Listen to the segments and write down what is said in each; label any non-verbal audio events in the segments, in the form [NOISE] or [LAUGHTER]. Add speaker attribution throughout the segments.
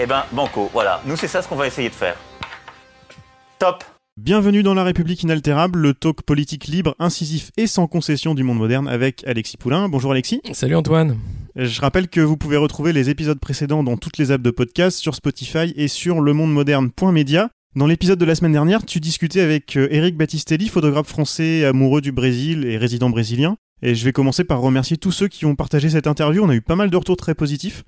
Speaker 1: Eh ben, banco, voilà. Nous, c'est ça ce qu'on va essayer de faire. Top
Speaker 2: Bienvenue dans La République inaltérable, le talk politique libre, incisif et sans concession du monde moderne avec Alexis Poulain. Bonjour Alexis.
Speaker 3: Salut Antoine.
Speaker 2: Je rappelle que vous pouvez retrouver les épisodes précédents dans toutes les apps de podcast, sur Spotify et sur lemondemoderne.media. Dans l'épisode de la semaine dernière, tu discutais avec Eric Battistelli, photographe français amoureux du Brésil et résident brésilien. Et je vais commencer par remercier tous ceux qui ont partagé cette interview. On a eu pas mal de retours très positifs.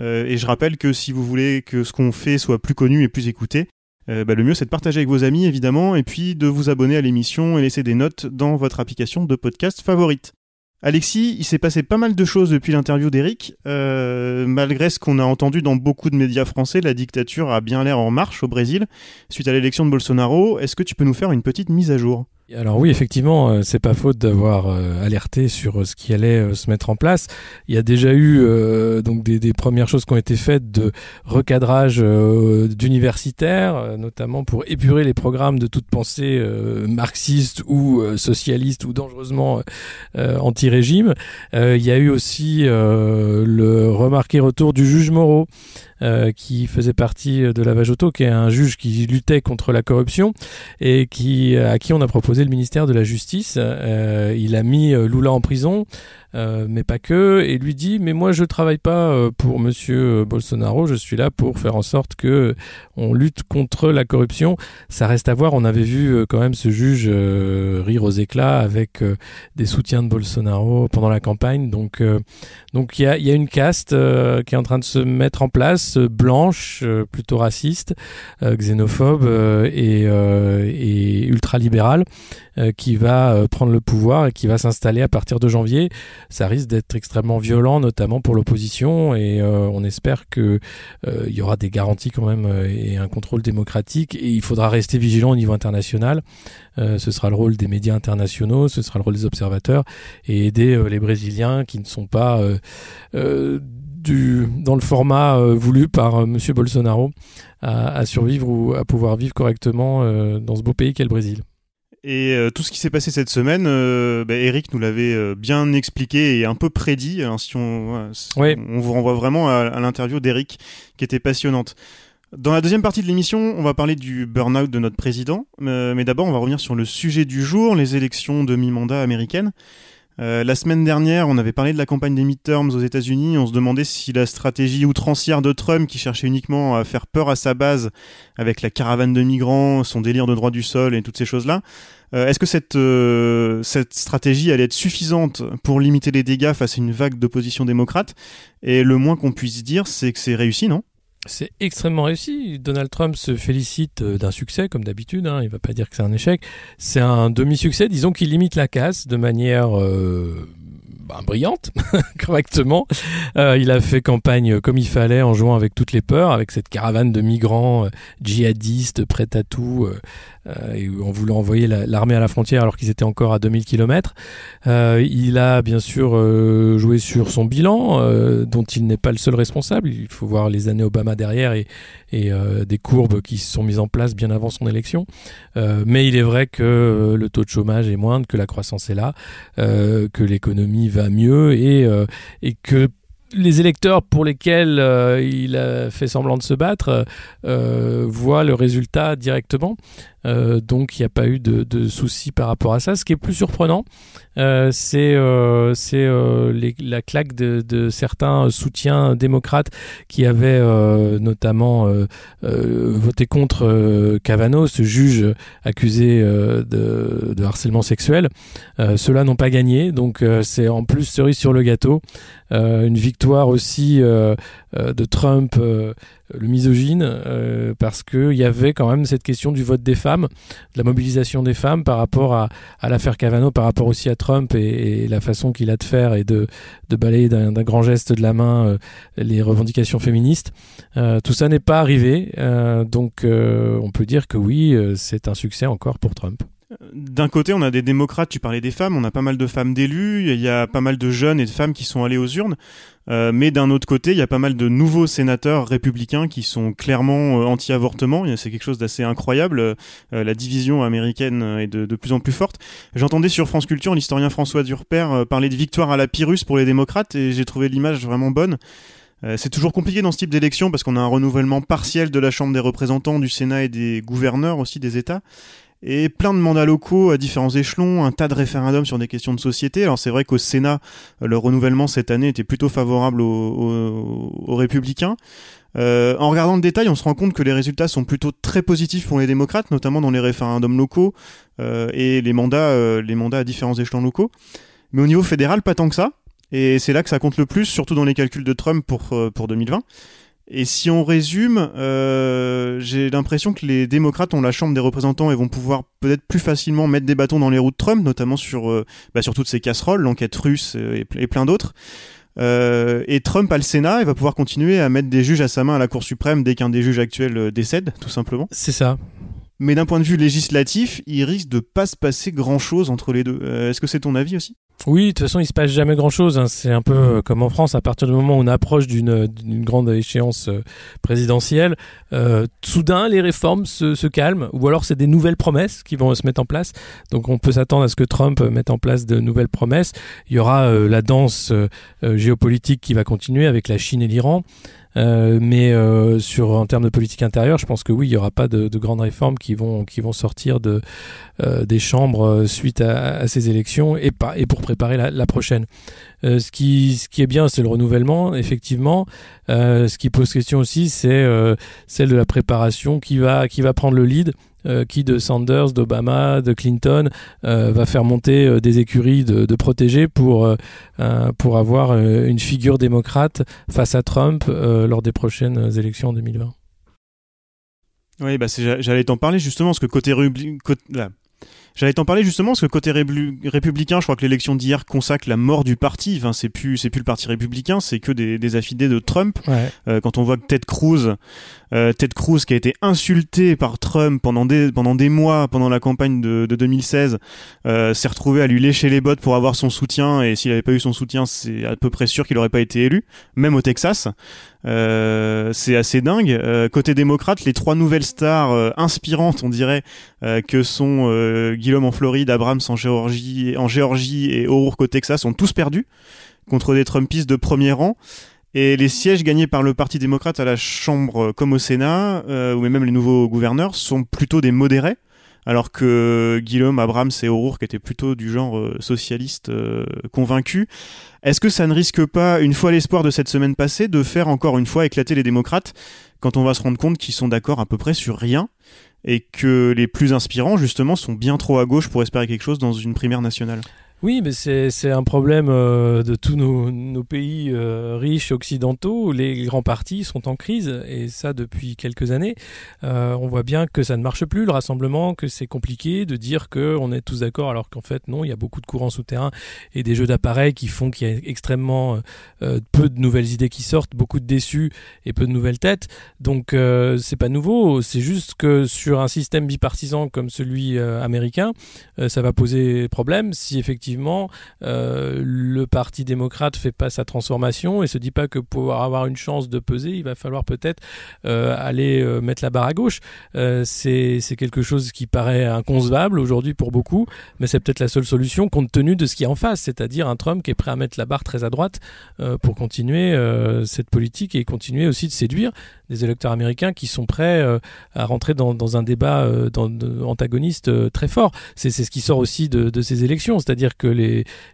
Speaker 2: Euh, et je rappelle que si vous voulez que ce qu'on fait soit plus connu et plus écouté, euh, bah, le mieux c'est de partager avec vos amis évidemment, et puis de vous abonner à l'émission et laisser des notes dans votre application de podcast favorite. Alexis, il s'est passé pas mal de choses depuis l'interview d'Eric. Euh, malgré ce qu'on a entendu dans beaucoup de médias français, la dictature a bien l'air en marche au Brésil suite à l'élection de Bolsonaro. Est-ce que tu peux nous faire une petite mise à jour?
Speaker 3: Alors oui, effectivement, euh, c'est pas faute d'avoir euh, alerté sur euh, ce qui allait se mettre en place. Il y a déjà eu donc des, premières choses qui ont été faites de recadrage d'universitaires, notamment pour épurer les programmes de toute pensée marxiste ou socialiste ou dangereusement anti-régime. il y a eu aussi le remarqué retour du juge Moreau. Euh, qui faisait partie de la Vajoto, qui est un juge qui luttait contre la corruption et qui à qui on a proposé le ministère de la Justice. Euh, il a mis euh, Lula en prison. Euh, mais pas que, et lui dit mais moi je travaille pas euh, pour Monsieur Bolsonaro, je suis là pour faire en sorte que on lutte contre la corruption. Ça reste à voir. On avait vu euh, quand même ce juge rire aux éclats avec des soutiens de Bolsonaro pendant la campagne. Donc donc il y a, y a une caste qui est en train de se mettre en place, blanche, plutôt raciste, xénophobe et, et ultralibérale. Euh, qui va euh, prendre le pouvoir et qui va s'installer à partir de janvier. Ça risque d'être extrêmement violent, notamment pour l'opposition, et euh, on espère que il y aura des garanties quand même et un contrôle démocratique. Et il faudra rester vigilant au niveau international. ce sera le rôle des médias internationaux, ce sera le rôle des observateurs et aider les Brésiliens qui ne sont pas dans le format voulu par Monsieur Bolsonaro à, à, survivre ou à pouvoir vivre correctement dans ce beau pays qu'est le Brésil.
Speaker 2: Et euh, tout ce qui s'est passé cette semaine, euh, bah, Eric nous l'avait euh, bien expliqué et un peu prédit. Hein, si on, on vous renvoie vraiment à, l'interview d'Eric qui était passionnante. Dans la deuxième partie de l'émission, on va parler du burn-out de notre président. mais d'abord, on va revenir sur le sujet du jour, les élections de mi-mandat américaines. Euh, la semaine dernière, on avait parlé de la campagne des midterms aux États-Unis. On se demandait si la stratégie outrancière de Trump, qui cherchait uniquement à faire peur à sa base avec la caravane de migrants, son délire de droit du sol et toutes ces choses-là, euh, est-ce que cette, euh, cette stratégie allait être suffisante pour limiter les dégâts face à une vague d'opposition démocrate? Et le moins qu'on puisse dire, c'est que c'est réussi, non?
Speaker 3: C'est extrêmement réussi. Donald Trump se félicite euh, d'un succès, comme d'habitude. Hein. Il va pas dire que c'est un échec. C'est un demi-succès. Disons qu'il limite la casse de manière euh, ben, brillante, [LAUGHS] correctement. Euh, il a fait campagne comme il fallait en jouant avec toutes les peurs, avec cette caravane de migrants djihadistes prêts à tout, et en voulant envoyer l'armée à la frontière alors qu'ils étaient encore à 2000 km. Euh, il a bien sûr euh, joué sur son bilan, dont il n'est pas le seul responsable. Il faut voir les années Obama derrière et, des courbes qui se sont mises en place bien avant son élection. mais il est vrai que le taux de chômage est moindre, que la croissance est là, que l'économie va mieux et, que les électeurs pour lesquels euh, il a fait semblant de se battre euh, voient le résultat directement. Euh, donc il n'y a pas eu de, soucis par rapport à ça. Ce qui est plus surprenant, euh, c'est euh, la claque de, certains soutiens démocrates qui avaient notamment voté contre Cavano, ce juge accusé de, de, harcèlement sexuel. Ceux-là n'ont pas gagné, donc c'est en plus cerise sur le gâteau, une victoire aussi de Trump, le misogyne, parce qu'il y avait quand même cette question du vote des femmes, de la mobilisation des femmes par rapport à, l'affaire Cavano, par rapport aussi à Trump et, la façon qu'il a de faire et de, de balayer d'un grand geste de la main les revendications féministes. tout ça n'est pas arrivé, donc on peut dire que oui, c'est un succès encore pour Trump.
Speaker 2: D'un côté, on a des démocrates, tu parlais des femmes, on a pas mal de femmes d'élus, il y a pas mal de jeunes et de femmes qui sont allés aux urnes, euh, mais d'un autre côté, il y a pas mal de nouveaux sénateurs républicains qui sont clairement euh, anti-avortement, c'est quelque chose d'assez incroyable, euh, la division américaine est de, de plus en plus forte. J'entendais sur France Culture l'historien François Durper parler de victoire à la Pyrrhus pour les démocrates, et j'ai trouvé l'image vraiment bonne. c'est toujours compliqué dans ce type d'élection parce qu'on a un renouvellement partiel de la Chambre des représentants, du Sénat et des gouverneurs aussi des États et plein de mandats locaux à différents échelons, un tas de référendums sur des questions de société. Alors c'est vrai qu'au Sénat, le renouvellement cette année était plutôt favorable aux, républicains. Euh, en regardant le détail, on se rend compte que les résultats sont plutôt très positifs pour les démocrates, notamment dans les référendums locaux euh, et les mandats, euh, les mandats à différents échelons locaux. Mais au niveau fédéral, pas tant que ça. Et c'est là que ça compte le plus, surtout dans les calculs de Trump pour, pour 2020. Et si on résume, euh, j'ai l'impression que les démocrates ont la Chambre des représentants et vont pouvoir peut-être plus facilement mettre des bâtons dans les roues de Trump, notamment sur, euh, bah, sur toutes ces casseroles, l'enquête russe et, plein d'autres. Euh, et Trump a le Sénat et va pouvoir continuer à mettre des juges à sa main à la Cour suprême dès qu'un des juges actuels décède, tout simplement.
Speaker 3: C'est ça.
Speaker 2: Mais d'un point de vue législatif, il risque de pas se passer grand chose entre les deux. Est-ce que c'est ton avis aussi?
Speaker 3: Oui, de toute façon, il se passe jamais grand-chose. Hein. C'est un peu euh, comme en France, à partir du moment où on approche d'une grande échéance euh, présidentielle, euh, soudain les réformes se, se calment, ou alors c'est des nouvelles promesses qui vont se mettre en place. Donc on peut s'attendre à ce que Trump mette en place de nouvelles promesses. Il y aura la danse géopolitique qui va continuer avec la Chine et l'Iran. Euh, mais euh, sur en termes de politique intérieure, je pense que oui, il y aura pas de, de grandes réformes qui vont qui vont sortir de euh, des chambres suite à, à, ces élections et pas et pour préparer la, la prochaine. ce qui ce qui est bien, c'est le renouvellement, effectivement. ce qui pose question aussi, c'est celle de la préparation qui va qui va prendre le lead euh, qui de Sanders, d'Obama, de Clinton euh, va faire monter euh, des écuries de, protégés pour, pour avoir une figure démocrate face à Trump lors des prochaines élections en 2020.
Speaker 2: Oui, bah j'allais t'en parler justement, parce que côté, côté J'allais t'en parler justement parce que côté républicain, je crois que l'élection d'hier consacre la mort du parti. Enfin, c'est plus c'est plus le parti républicain, c'est que des, des affidés de Trump. Euh, quand on voit que Ted Cruz, euh, Ted Cruz qui a été insulté par Trump pendant des pendant des mois pendant la campagne de, de 2016, euh, s'est retrouvé à lui lécher les bottes pour avoir son soutien. Et s'il n'avait pas eu son soutien, c'est à peu près sûr qu'il n'aurait pas été élu, même au Texas. Euh, c'est assez dingue. Euh, côté démocrate, les trois nouvelles stars euh, inspirantes, on dirait, que sont Guillaume en Floride, Abrams en Géorgie, en Géorgie et O'Rourke au Texas, ont tous perdu contre des Trumpistes de premier rang. Et les sièges gagnés par le Parti démocrate à la Chambre comme au Sénat, ou même les nouveaux gouverneurs, sont plutôt des modérés alors que Guillaume, Abrams et O'Rourke étaient plutôt du genre euh, socialiste euh, convaincu. Est-ce que ça ne risque pas, une fois l'espoir de cette semaine passée, de faire encore une fois éclater les démocrates quand on va se rendre compte qu'ils sont d'accord à peu près sur rien et que les plus inspirants, justement, sont bien trop à gauche pour espérer quelque chose dans une primaire nationale?
Speaker 3: Oui, mais c'est un problème euh, de tous nos, nos pays euh, riches occidentaux. Les grands partis sont en crise, et ça depuis quelques années. Euh, on voit bien que ça ne marche plus, le rassemblement, que c'est compliqué de dire qu'on est tous d'accord, alors qu'en fait, non, il y a beaucoup de courants souterrains et des jeux d'appareils qui font qu'il y a extrêmement peu de nouvelles idées qui sortent, beaucoup de déçus et peu de nouvelles têtes. Donc, c'est pas nouveau, c'est juste que sur un système bipartisan comme celui américain, ça va poser problème si effectivement euh, le Parti démocrate fait pas sa transformation et se dit pas que pour avoir une chance de peser, il va falloir peut-être euh, aller euh, mettre la barre à gauche. c'est quelque chose qui paraît inconcevable aujourd'hui pour beaucoup, mais c'est peut-être la seule solution compte tenu de ce qui est en face, c'est-à-dire un Trump qui est prêt à mettre la barre très à droite pour continuer cette politique et continuer aussi de séduire des électeurs américains qui sont prêts à rentrer dans, un débat antagoniste très fort. C'est ce qui sort aussi de, de ces élections, c'est-à-dire que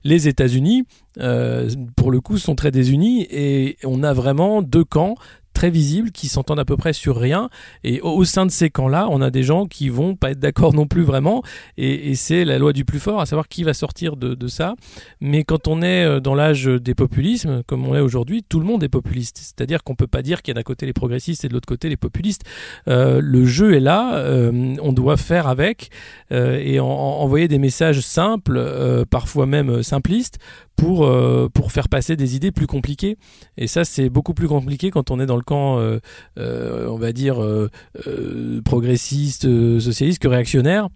Speaker 3: les, États-Unis, euh, pour le coup, sont très désunis et on a vraiment deux camps très visibles, qui s'entendent à peu près sur rien. Et au, sein de ces camps-là, on a des gens qui vont pas être d'accord non plus vraiment. Et, c'est la loi du plus fort, à savoir qui va sortir de, ça. Mais quand on est euh, dans l'âge des populismes, comme on est aujourd'hui, tout le monde est populiste. C'est-à-dire qu'on peut pas dire qu'il y a d'un côté les progressistes et de l'autre côté les populistes. Euh, le jeu est là, euh, on doit faire avec et envoyer des messages simples, parfois même simplistes, pour, euh, pour faire passer des idées plus compliquées. Et ça, c'est beaucoup plus compliqué quand on est dans le camp, euh, euh, on va dire, progressiste, socialiste que réactionnaire.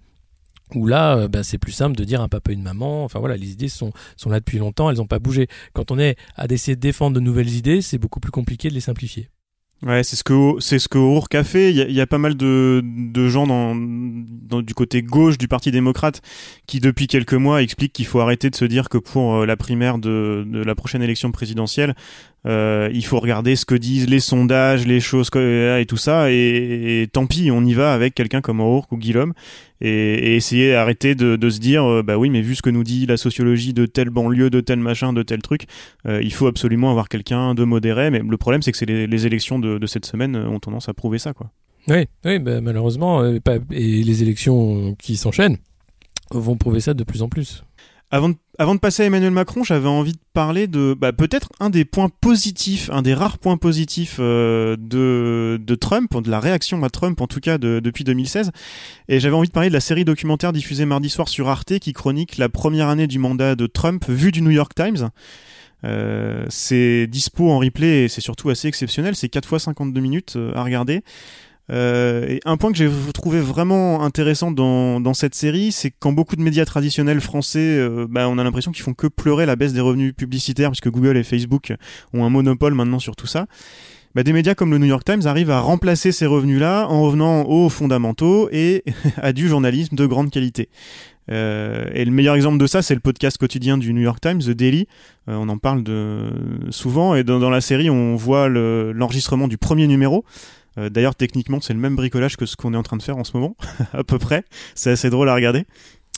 Speaker 3: Où là, bah, c'est plus simple de dire un papa, une maman. Enfin voilà, les idées sont, sont là depuis longtemps, elles n'ont pas bougé. Quand on est à essayer de défendre de nouvelles idées, c'est beaucoup plus compliqué de les simplifier.
Speaker 2: Ouais, c'est ce que c'est ce que O'Rourke a fait. Il y a, pas mal de, de gens dans, dans, du côté gauche du Parti démocrate qui depuis quelques mois expliquent qu'il faut arrêter de se dire que pour euh, la primaire de, de la prochaine élection présidentielle, euh, il faut regarder ce que disent les sondages, les choses et tout ça, et, tant pis, on y va avec quelqu'un comme O'Rourke ou Guillaume, et, essayer d'arrêter de, de, se dire, euh, bah oui, mais vu ce que nous dit la sociologie de telle banlieue, de tel machin, de tel truc, euh, il faut absolument avoir quelqu'un de modéré. Mais le problème, c'est que les, élections de, de, cette semaine ont tendance à prouver ça, quoi.
Speaker 3: Oui, oui, bah, malheureusement, et les élections qui s'enchaînent vont prouver ça de plus en plus.
Speaker 2: Avant de, avant de passer à Emmanuel Macron, j'avais envie de parler de bah, peut-être un des points positifs, un des rares points positifs euh, de, de Trump, de la réaction à Trump en tout cas de, depuis 2016. Et j'avais envie de parler de la série documentaire diffusée mardi soir sur Arte qui chronique la première année du mandat de Trump vue du New York Times. Euh, c'est dispo en replay et c'est surtout assez exceptionnel. C'est 4 fois 52 minutes euh, à regarder. Euh, et un point que j'ai trouvé vraiment intéressant dans, dans cette série, c'est que quand beaucoup de médias traditionnels français, euh, bah, on a l'impression qu'ils font que pleurer la baisse des revenus publicitaires, puisque Google et Facebook ont un monopole maintenant sur tout ça. Bah, des médias comme le New York Times arrivent à remplacer ces revenus-là en revenant aux fondamentaux et [LAUGHS] à du journalisme de grande qualité. Euh, et le meilleur exemple de ça, c'est le podcast quotidien du New York Times, The Daily. Euh, on en parle de, souvent, et dans, dans la série, on voit l'enregistrement du premier numéro. Euh, d'ailleurs, techniquement, c'est le même bricolage que ce qu'on est en train de faire en ce moment, [LAUGHS] à peu près. C'est assez drôle à regarder.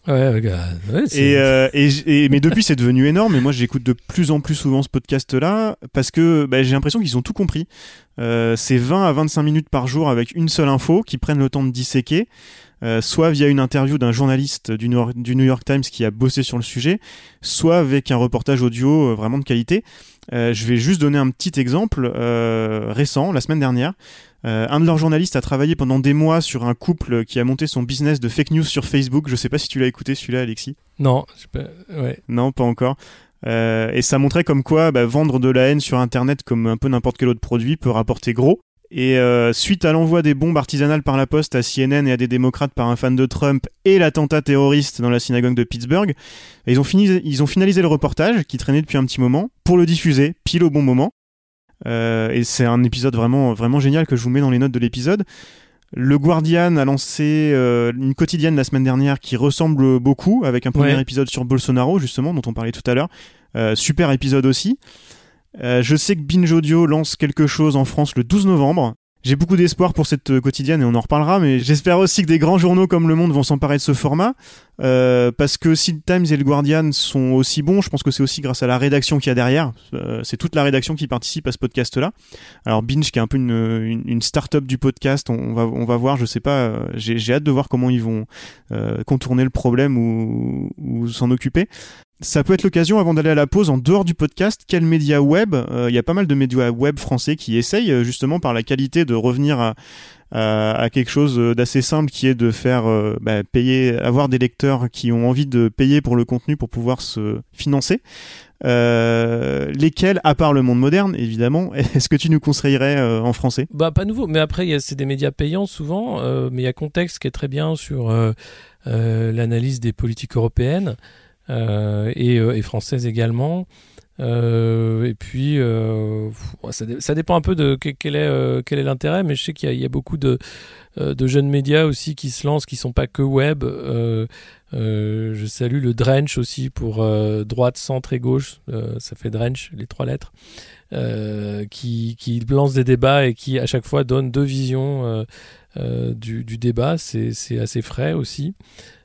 Speaker 3: Ouais, ouais,
Speaker 2: et, euh, et, mais [LAUGHS] depuis c'est devenu énorme et moi j'écoute de plus en plus souvent ce podcast là parce que bah, j'ai l'impression qu'ils ont tout compris euh, c'est 20 à 25 minutes par jour avec une seule info qui prennent le temps de disséquer euh, soit via une interview d'un journaliste du New, York, Times qui a bossé sur le sujet soit avec un reportage audio vraiment de qualité je vais juste donner un petit exemple récent la semaine dernière euh, un de leurs journalistes a travaillé pendant des mois sur un couple qui a monté son business de fake news sur Facebook. Je sais pas si tu l'as écouté celui-là, Alexis.
Speaker 3: Non, ouais.
Speaker 2: Non, pas encore. Euh, et ça montrait comme quoi bah, vendre de la haine sur Internet comme un peu n'importe quel autre produit peut rapporter gros. Et euh, suite à l'envoi des bombes artisanales par la poste à CNN et à des démocrates par un fan de Trump et l'attentat terroriste dans la synagogue de Pittsburgh, ils ont, fini, ils ont finalisé le reportage qui traînait depuis un petit moment pour le diffuser pile au bon moment. Euh, et c'est un épisode vraiment, vraiment génial que je vous mets dans les notes de l'épisode. Le Guardian a lancé euh, une quotidienne la semaine dernière qui ressemble beaucoup, avec un premier épisode sur Bolsonaro, justement, dont on parlait tout à l'heure. Euh, super épisode aussi. je sais que Binge Audio lance quelque chose en France le 12 novembre. J'ai beaucoup d'espoir pour cette quotidienne et on en reparlera, mais j'espère aussi que des grands journaux comme Le Monde vont s'emparer de ce format. Euh, parce que si le Times et le Guardian sont aussi bons, je pense que c'est aussi grâce à la rédaction qu'il y a derrière. Euh, c'est toute la rédaction qui participe à ce podcast-là. Alors Binge, qui est un peu une, une, une start-up du podcast, on, va, on va voir, je sais pas, euh, j'ai hâte de voir comment ils vont contourner le problème ou, ou s'en occuper. Ça peut être l'occasion, avant d'aller à la pause, en dehors du podcast, quel média web Il y a pas mal de médias web français qui essayent, justement, par la qualité, de revenir à, quelque chose d'assez simple qui est de faire euh, bah, payer, avoir des lecteurs qui ont envie de payer pour le contenu pour pouvoir se financer. Euh, lesquels, à part le monde moderne, évidemment, [LAUGHS] est-ce que tu nous conseillerais euh, en français?
Speaker 3: Bah pas nouveau, mais après c'est des médias payants souvent, mais il y a contexte qui est très bien sur l'analyse des politiques européennes et, et, françaises également. Euh, et puis, euh, ça, dépend un peu de quel est euh, quel est l'intérêt, mais je sais qu'il y, a beaucoup de, jeunes médias aussi qui se lancent, qui sont pas que web. je salue le Drench aussi pour droite, centre et gauche. ça fait Drench, les trois lettres. qui, qui lance des débats et qui à chaque fois donne deux visions du, débat. C'est assez frais aussi.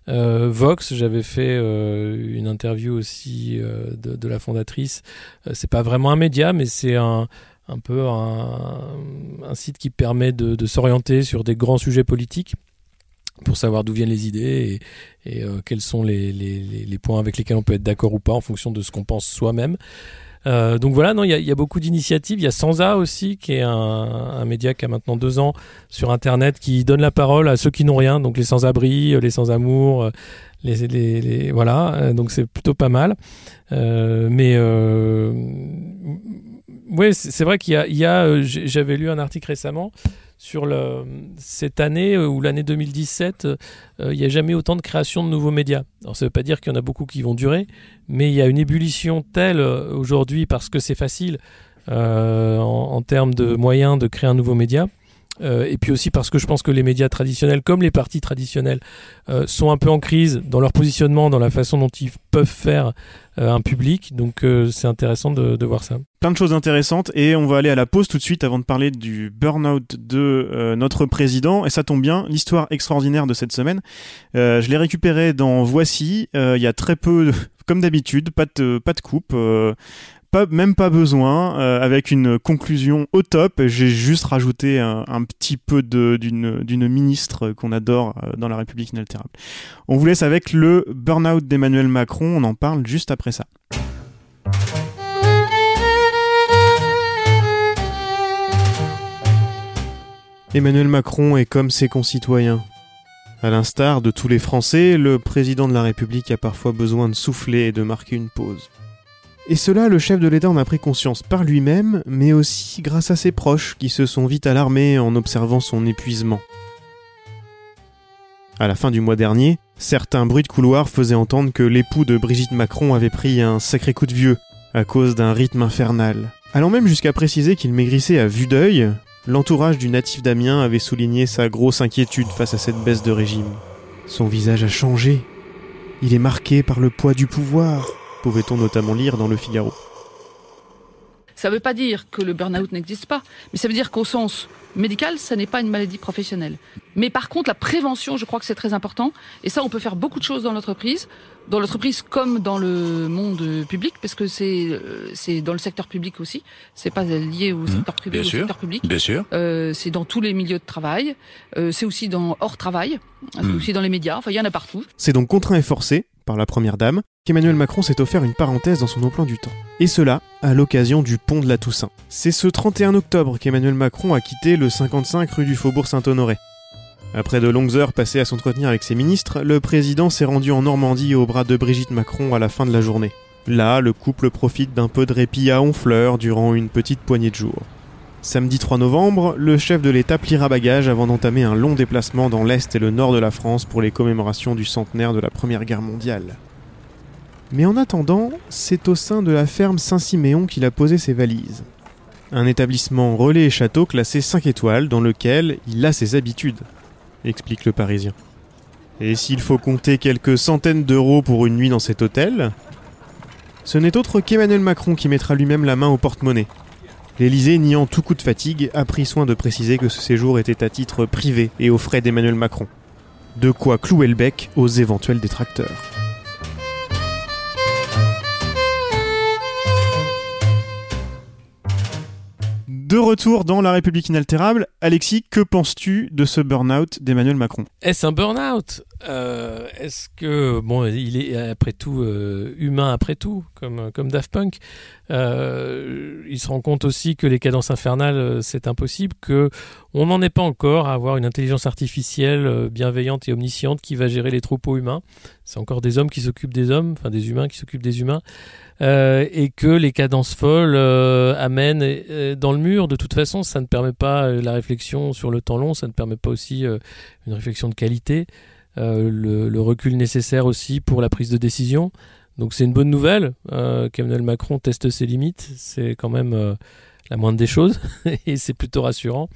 Speaker 3: Euh, Vox, j'avais fait euh, une interview aussi euh, de, la fondatrice. c'est pas vraiment un média, mais c'est un, un peu un, site qui permet de, s'orienter sur des grands sujets politiques pour savoir d'où viennent les idées et, quels sont les, les, points avec lesquels on peut être d'accord ou pas en fonction de ce qu'on pense soi-même. Euh, donc voilà, non, il y, a beaucoup d'initiatives. Il y a Sansa aussi, qui est un, média qui a maintenant deux ans sur Internet, qui donne la parole à ceux qui n'ont rien, donc les sans-abri, les sans-amour, les, les, les, voilà. Donc c'est plutôt pas mal. Euh, mais euh, oui, c'est vrai qu'il y a, a j'avais lu un article récemment sur cette année euh, ou l'année 2017, euh, il n'y a jamais autant de création de nouveaux médias. Alors ça ne veut pas dire qu'il y en a beaucoup qui vont durer, mais il y a une ébullition telle euh, aujourd'hui parce que c'est facile en, termes de moyens de créer un nouveau média. Euh, et puis aussi parce que je pense que les médias traditionnels, comme les partis traditionnels, euh, sont un peu en crise dans leur positionnement, dans la façon dont ils peuvent faire euh, un public. Donc c'est intéressant de, voir ça.
Speaker 2: Plein de choses intéressantes et on va aller à la pause tout de suite avant de parler du burn-out de notre président. Et ça tombe bien, l'histoire extraordinaire de cette semaine. je l'ai récupérée dans Voici. Il y a très peu, comme d'habitude, pas de, pas de coupe pas, même pas besoin, euh, avec une conclusion au top. J'ai juste rajouté un, petit peu d'une ministre qu'on adore euh, dans la République inaltérable. On vous laisse avec le burn-out d'Emmanuel Macron, on en parle juste après ça. Emmanuel Macron est comme ses concitoyens. À l'instar de tous les Français, le président de la République a parfois besoin de souffler et de marquer une pause. Et cela, le chef de l'État en a pris conscience par lui-même, mais aussi grâce à ses proches qui se sont vite alarmés en observant son épuisement. À la fin du mois dernier, certains bruits de couloir faisaient entendre que l'époux de Brigitte Macron avait pris un sacré coup de vieux à cause d'un rythme infernal. Allant même jusqu'à préciser qu'il maigrissait à vue d'œil, l'entourage du natif d'Amiens avait souligné sa grosse inquiétude face à cette baisse de régime. Son visage a changé. Il est marqué par le poids du pouvoir, pouvait-on notamment lire dans le Figaro.
Speaker 4: Ça ne veut pas dire que le burn-out n'existe pas, mais ça veut dire qu'au sens médical, ça n'est pas une maladie professionnelle. Mais par contre, la prévention, je crois que c'est très important. Et ça, on peut faire beaucoup de choses dans l'entreprise, dans l'entreprise comme dans le monde public, parce que c'est euh, c'est dans le secteur public aussi. C'est pas lié au secteur privé,
Speaker 5: Mmh. Bien
Speaker 4: au
Speaker 5: sûr.
Speaker 4: secteur public.
Speaker 5: Bien sûr.
Speaker 4: Euh, c'est dans tous les milieux de travail. Euh, c'est aussi dans hors travail. C'est
Speaker 5: Mm.
Speaker 4: aussi dans les médias. Enfin, il y en a partout.
Speaker 2: C'est donc contraint et forcé, par la première dame, qu'Emmanuel Macron s'est offert une parenthèse dans son emploi du temps. Et cela à l'occasion du pont de la Toussaint. C'est ce 31 octobre qu'Emmanuel Macron a quitté le 55 rue du Faubourg Saint-Honoré. Après de longues heures passées à s'entretenir avec ses ministres, le président s'est rendu en Normandie au bras de Brigitte Macron à la fin de la journée. Là, le couple profite d'un peu de répit à Honfleur durant une petite poignée de jours. Samedi 3 novembre, le chef de l'État pliera bagage avant d'entamer un long déplacement dans l'Est et le Nord de la France pour les commémorations du centenaire de la Première Guerre mondiale. Mais en attendant, c'est au sein de la ferme Saint-Siméon qu'il a posé ses valises. Un établissement relais et château classé 5 étoiles dans lequel il a ses habitudes, explique le Parisien. Et s'il faut compter quelques centaines d'euros pour une nuit dans cet hôtel, ce n'est autre qu'Emmanuel Macron qui mettra lui-même la main au porte-monnaie. L'Élysée, niant tout coup de fatigue, a pris soin de préciser que ce séjour était à titre privé et aux frais d'Emmanuel Macron. De quoi clouer le bec aux éventuels détracteurs. De retour dans La République inaltérable, Alexis, que penses-tu de ce burn-out d'Emmanuel Macron?
Speaker 3: Est-ce un burn-out? Euh, Est-ce que bon, il est après tout euh, humain après tout, comme comme Daft Punk? Euh, il se rend compte aussi que les cadences infernales, euh, c'est impossible, que on n'en est pas encore à avoir une intelligence artificielle euh, bienveillante et omnisciente qui va gérer les troupeaux humains. C'est encore des hommes qui s'occupent des hommes, enfin des humains qui s'occupent des humains. Et que les cadences folles amènent dans le mur. De toute façon, ça ne permet pas la réflexion sur le temps long, ça ne permet pas aussi une réflexion de qualité, le recul nécessaire aussi pour la prise de décision. Donc c'est une bonne nouvelle euh, qu'Emmanuel Macron teste ses limites. C'est quand même euh, la moindre des choses [LAUGHS] et c'est plutôt rassurant.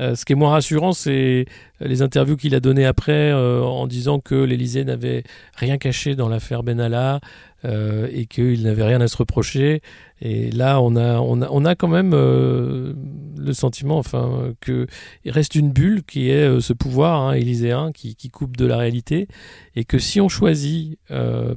Speaker 3: Euh, ce qui est moins rassurant, c'est les interviews qu'il a données après euh, en disant que l'Élysée n'avait rien caché dans l'affaire Benalla euh, et qu'il n'avait rien à se reprocher. Et là, on a, on a, on a quand même le sentiment, enfin, que il reste une bulle qui est ce pouvoir hein, élyséen qui, coupe de la réalité, et que si on choisit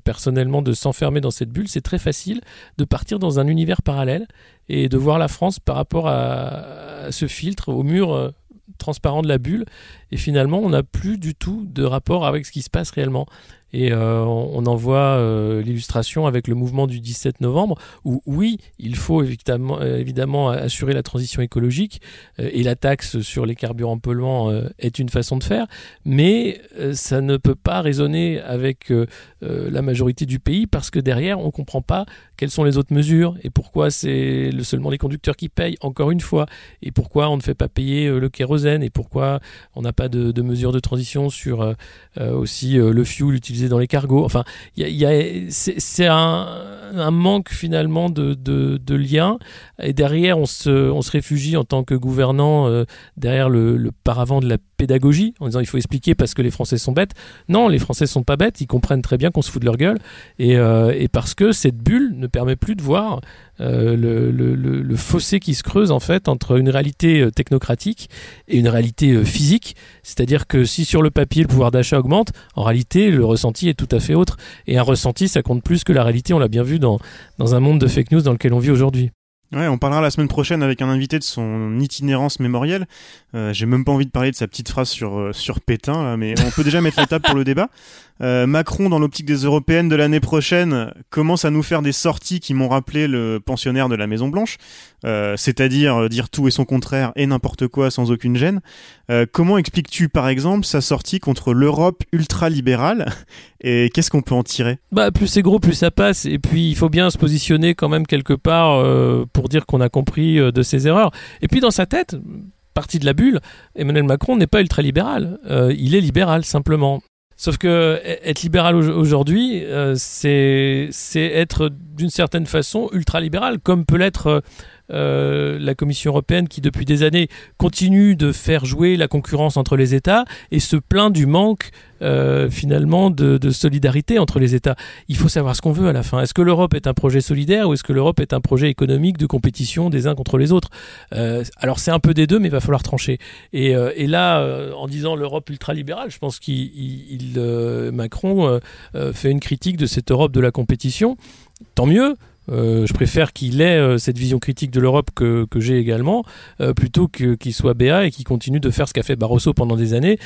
Speaker 3: personnellement de s'enfermer dans cette bulle, c'est très facile de partir dans un univers parallèle et de voir la France par rapport à, ce filtre au mur euh, transparent de la bulle. Et finalement, on n'a plus du tout de rapport avec ce qui se passe réellement. Et euh, on en voit euh, l'illustration avec le mouvement du 17 novembre, où oui, il faut évidemment, euh, assurer la transition écologique, et la taxe sur les carburants polluants est une façon de faire, mais ça ne peut pas résonner avec la majorité du pays, parce que derrière, on ne comprend pas quelles sont les autres mesures, et pourquoi c'est le- seulement les conducteurs qui payent, encore une fois, et pourquoi on ne fait pas payer le kérosène, et pourquoi on n'a pas de, de mesures de transition sur aussi le fuel utilisé dans les cargos. Enfin, y a, c'est un, manque finalement de, de, de lien. Et derrière, on se, on se réfugie en tant que gouvernant euh, derrière le, le paravent de la pédagogie, en disant il faut expliquer parce que les Français sont bêtes. Non, les Français sont pas bêtes, ils comprennent très bien qu'on se fout de leur gueule. Et, euh, parce que cette bulle ne permet plus de voir euh, le, le, fossé qui se creuse en fait entre une réalité euh, technocratique et une réalité physique. C'est-à-dire que si sur le papier le pouvoir d'achat augmente, en réalité le ressenti est tout à fait autre. Et un ressenti, ça compte plus que la réalité. On l'a bien vu dans, dans un monde de fake news dans lequel on vit aujourd'hui.
Speaker 2: Ouais, on parlera la semaine prochaine avec un invité de son itinérance mémorielle. Euh, J'ai même pas envie de parler de sa petite phrase sur, euh, sur Pétain, là, mais on peut déjà mettre la table pour le débat. [LAUGHS] Euh, Macron, dans l'optique des européennes de l'année prochaine, commence à nous faire des sorties qui m'ont rappelé le pensionnaire de la Maison Blanche, euh, c'est-à-dire euh, dire tout et son contraire et n'importe quoi sans aucune gêne. Euh, comment expliques-tu, par exemple, sa sortie contre l'Europe ultralibérale [LAUGHS] et qu'est-ce qu'on peut en tirer?
Speaker 3: Bah, plus c'est gros, plus ça passe. Et puis, il faut bien se positionner quand même quelque part euh, pour dire qu'on a compris euh, de ses erreurs. Et puis, dans sa tête, partie de la bulle, Emmanuel Macron n'est pas ultralibéral. Euh, il est libéral, simplement. Sauf que e- être libéral au- aujourd'hui, euh, c'est c'est être d'une certaine façon ultralibéral, comme peut l'être euh, la Commission européenne qui depuis des années continue de faire jouer la concurrence entre les États et se plaint du manque euh, finalement de, solidarité entre les États. Il faut savoir ce qu'on veut à la fin. Est-ce que l'Europe est un projet solidaire ou est-ce que l'Europe est un projet économique de compétition des uns contre les autres? Euh, Alors c'est un peu des deux, mais il va falloir trancher. Et, et là, en disant l'Europe ultralibérale, je pense qu'il il- il, Macron fait une critique de cette Europe de la compétition. Tant mieux. Euh, je préfère qu'il ait euh, cette vision critique de l'Europe que, que j'ai également, euh, plutôt que- qu'il soit BA et qu'il continue de faire ce qu'a fait Barroso pendant des années,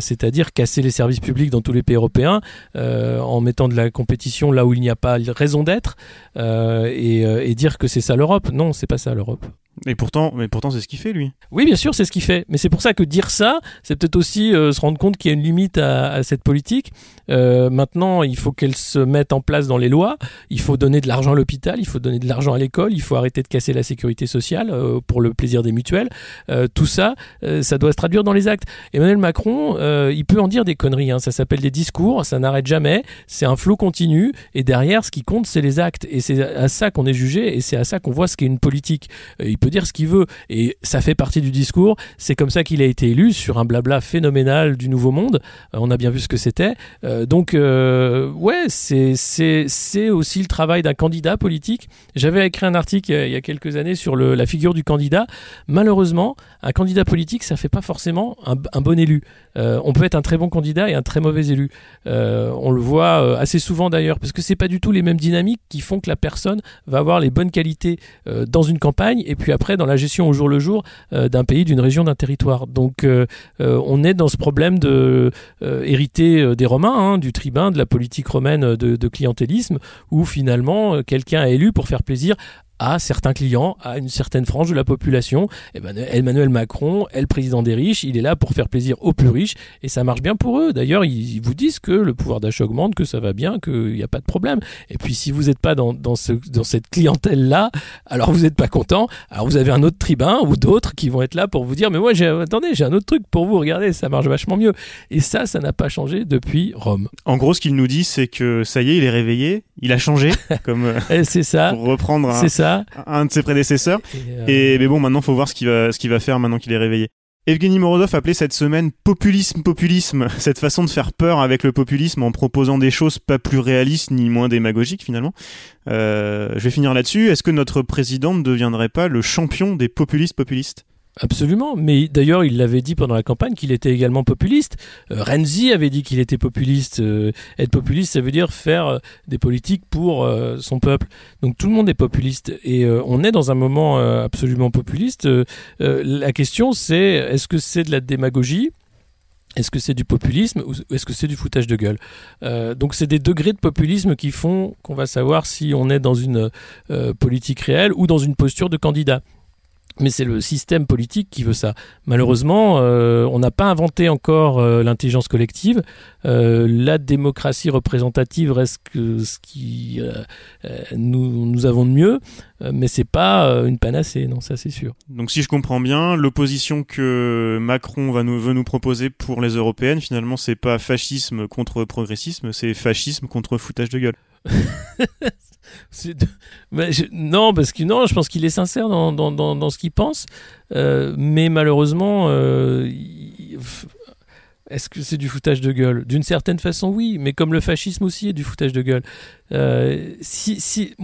Speaker 3: c'est-à-dire casser les services publics dans tous les pays européens en mettant de la compétition là où il n'y a pas raison d'être et, et dire que c'est ça l'Europe. Non, c'est pas ça l'Europe.
Speaker 2: Et pourtant, mais pourtant c'est ce qu'il fait, lui.
Speaker 3: Oui, bien sûr, c'est ce qu'il fait. Mais c'est pour ça que dire ça, c'est peut-être aussi euh, se rendre compte qu'il y a une limite à, à cette politique. Euh, maintenant, il faut qu'elle se mette en place dans les lois. Il faut donner de l'argent à l'hôpital, il faut donner de l'argent à l'école, il faut arrêter de casser la sécurité sociale euh, pour le plaisir des mutuelles. Euh, tout ça, euh, ça doit se traduire dans les actes. Emmanuel Macron, euh, il peut en dire des conneries. hein. Ça s'appelle des discours, ça n'arrête jamais. C'est un flot continu. Et derrière, ce qui compte, c'est les actes. Et c'est à ça qu'on est jugé et c'est à ça qu'on voit ce qu'est une politique. Il peut dire ce qu'il veut et ça fait partie du discours. C'est comme ça qu'il a été élu sur un blabla phénoménal du Nouveau Monde. On a bien vu ce que c'était. Euh, donc, euh, ouais, c'est aussi le travail d'un candidat politique. J'avais écrit un article euh, il y a quelques années sur le, la figure du candidat. Malheureusement, un candidat politique, ça fait pas forcément un, bon élu. Euh, on peut être un très bon candidat et un très mauvais élu. Euh, on le voit euh, assez souvent d'ailleurs, parce que c'est pas du tout les mêmes dynamiques qui font que la personne va avoir les bonnes qualités euh, dans une campagne et puis après dans la gestion au jour le jour euh, d'un pays, d'une région, d'un territoire. Donc euh, euh, on est dans ce problème de euh, euh, des Romains, hein, du tribun, de la politique romaine de, clientélisme, où finalement euh, quelqu'un est élu pour faire plaisir à certains clients, à une certaine frange de la population. Et ben, Emmanuel Macron est le président des riches, il est là pour faire plaisir aux plus riches, et ça marche bien pour eux. D'ailleurs, ils, vous disent que le pouvoir d'achat augmente, que ça va bien, qu'il n'y a pas de problème. Et puis, si vous n'êtes pas dans, dans, ce, dans cette clientèle-là, alors vous n'êtes pas content, alors vous avez un autre tribun ou d'autres qui vont être là pour vous dire, mais moi, j'ai, attendez, j'ai un autre truc pour vous, regardez, ça marche vachement mieux. Et ça, ça n'a pas changé depuis Rome.
Speaker 2: En gros, ce qu'il nous dit, c'est que ça y est, il est réveillé, il a changé, [LAUGHS] comme euh,
Speaker 3: Et c'est ça,
Speaker 2: pour reprendre un,
Speaker 3: c'est ça.
Speaker 2: Un de ses prédécesseurs.
Speaker 3: Et, euh,
Speaker 2: Et mais bon, maintenant, faut voir ce qu'il va, ce qu'il va faire maintenant qu'il est réveillé. Evgeny Morodov appelait cette semaine populisme, populisme, [LAUGHS] cette façon de faire peur avec le populisme en proposant des choses pas plus réalistes ni moins démagogiques finalement. Euh, je vais finir là-dessus. Est-ce que notre président ne deviendrait pas le champion des populistes populistes?
Speaker 3: Absolument, mais d'ailleurs il l'avait dit pendant la campagne qu'il était également populiste. Euh, Renzi avait dit qu'il était populiste. Euh, être populiste, ça veut dire faire euh, des politiques pour son peuple. Donc tout le monde est populiste et on est dans un moment absolument populiste. La question c'est est-ce que c'est de la démagogie? Est-ce que c'est du populisme ou est-ce que c'est du foutage de gueule? Donc c'est des degrés de populisme qui font qu'on va savoir si on est dans une politique réelle ou dans une posture de candidat. Mais c'est le système politique qui veut ça. Malheureusement, euh, on n'a pas inventé encore euh, l'intelligence collective. Euh, la démocratie représentative reste ce qui nous, nous avons de mieux, mais c'est pas une panacée, non, ça c'est sûr.
Speaker 2: Donc si je comprends bien, l'opposition que Macron va nous, veut nous proposer pour les européennes, finalement, c'est pas fascisme contre progressisme, c'est fascisme contre foutage de gueule. [LAUGHS]
Speaker 3: Non, parce que non, je pense qu'il est sincère dans, dans, dans, dans ce qu'il pense, Euh, mais malheureusement, euh, est-ce que c'est du foutage de gueule? D'une certaine façon, oui, mais comme le fascisme aussi est du foutage de gueule. Euh, si, si,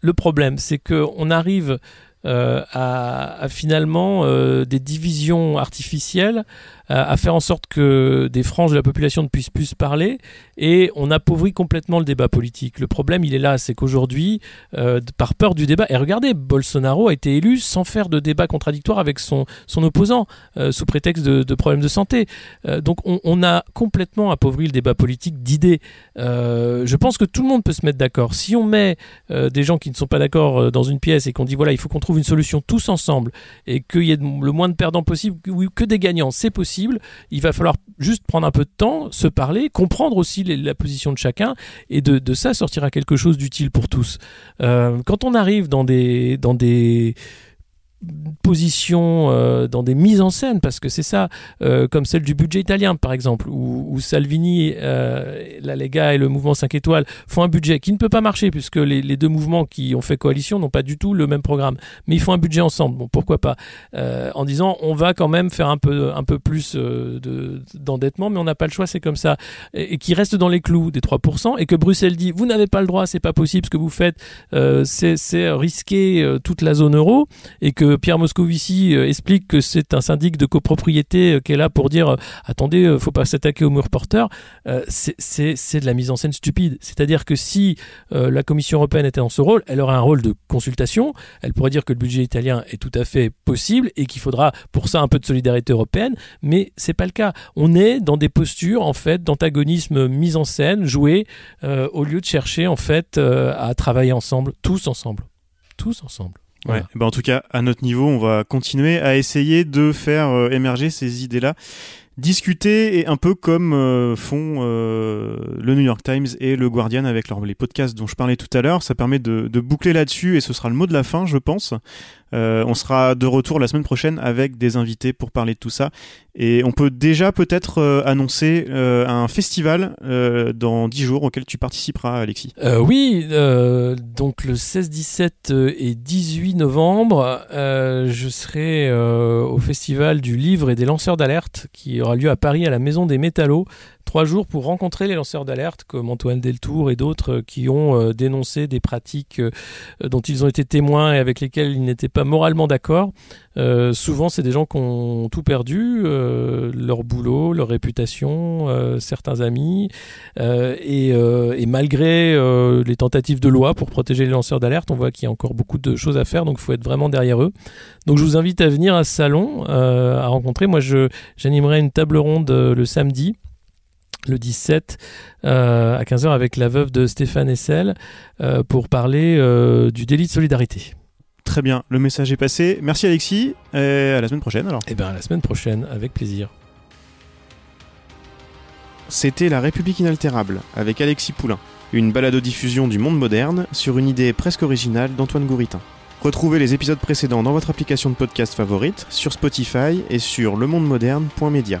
Speaker 3: le problème, c'est que on arrive euh, à, à finalement euh, des divisions artificielles, à, à faire en sorte que des franges de la population ne puissent plus parler, et on appauvrit complètement le débat politique. Le problème, il est là, c'est qu'aujourd'hui, euh, par peur du débat, et regardez, Bolsonaro a été élu sans faire de débat contradictoire avec son, son opposant, euh, sous prétexte de, problèmes de santé. Euh, donc on, a complètement appauvri le débat politique d'idées. Euh, je pense que tout le monde peut se mettre d'accord. Si on met euh, des gens qui ne sont pas d'accord euh, dans une pièce et qu'on dit voilà, il faut qu'on trouve une solution tous ensemble et qu'il y ait le moins de perdants possible, que, des gagnants, c'est possible. Il va falloir juste prendre un peu de temps, se parler, comprendre aussi la position de chacun et de, de ça sortira quelque chose d'utile pour tous. Euh, quand on arrive dans des dans des positions, euh, dans des mises en scène, parce que c'est ça, euh, comme celle du budget italien par exemple, où, où Salvini, euh, la Lega et le mouvement 5 étoiles font un budget qui ne peut pas marcher puisque les, les deux mouvements qui ont fait coalition n'ont pas du tout le même programme, mais ils font un budget ensemble, bon pourquoi pas, euh, en disant on va quand même faire un peu, un peu plus euh, de- d'endettement, mais on n'a pas le choix, c'est comme ça, et, qui reste dans les clous des 3%, et que Bruxelles dit vous n'avez pas le droit, c'est pas possible, ce que vous faites, euh, c'est risquer toute la zone euro, et que Pierre Moscovici euh, explique que c'est un syndic de copropriété qui est là pour dire euh, attendez, euh, faut pas s'attaquer au mur porteur, c'est- de la mise en scène stupide. C'est-à-dire que si la Commission européenne était dans ce rôle, elle aurait un rôle de consultation, elle pourrait dire que le budget italien est tout à fait possible et qu'il faudra pour ça un peu de solidarité européenne, mais c'est pas le cas. On est dans des postures en fait d'antagonisme mise en scène, joué, au lieu de chercher en fait à travailler ensemble, tous ensemble, tous ensemble.
Speaker 2: Ouais. Ben, en tout cas, à notre niveau, on va continuer à essayer de faire euh, émerger ces idées-là. Discuter et un peu comme euh, font euh, le New York Times et le Guardian avec leur, les podcasts dont je parlais tout à l'heure. Ça permet de, boucler là-dessus et ce sera le mot de la fin, je pense. Euh, on sera de retour la semaine prochaine avec des invités pour parler de tout ça. Et on peut déjà peut-être annoncer un festival dans 10 jours auquel tu participeras, Alexis.
Speaker 3: Oui, donc le 16, 17 euh, et 18 novembre, je serai au festival du livre et des lanceurs d'alerte qui aura lieu à Paris à la Maison des Métallos. Trois jours pour rencontrer les lanceurs d'alerte comme Antoine Deltour et d'autres euh, qui ont euh, dénoncé des pratiques euh, dont ils ont été témoins et avec lesquelles ils n'étaient pas moralement d'accord. Souvent, c'est des gens qui ont tout perdu, leur boulot, leur réputation, certains amis, et, et malgré les tentatives de loi pour protéger les lanceurs d'alerte, on voit qu'il y a encore beaucoup de choses à faire, donc il faut être vraiment derrière eux. Donc je vous invite à venir à ce salon, à rencontrer. Moi, j'animerai une table ronde le samedi. Le 17 euh, à 15h avec la veuve de Stéphane Essel euh, pour parler euh, du délit de solidarité.
Speaker 2: Très bien, le message est passé. Merci Alexis, et à la semaine prochaine alors.
Speaker 3: Et bien à la semaine prochaine, avec plaisir.
Speaker 2: C'était La République inaltérable avec Alexis Poulain, une balado-diffusion du monde moderne sur une idée presque originale d'Antoine Gouritin. Retrouvez les épisodes précédents dans votre application de podcast favorite, sur Spotify et sur lemondemoderne.media.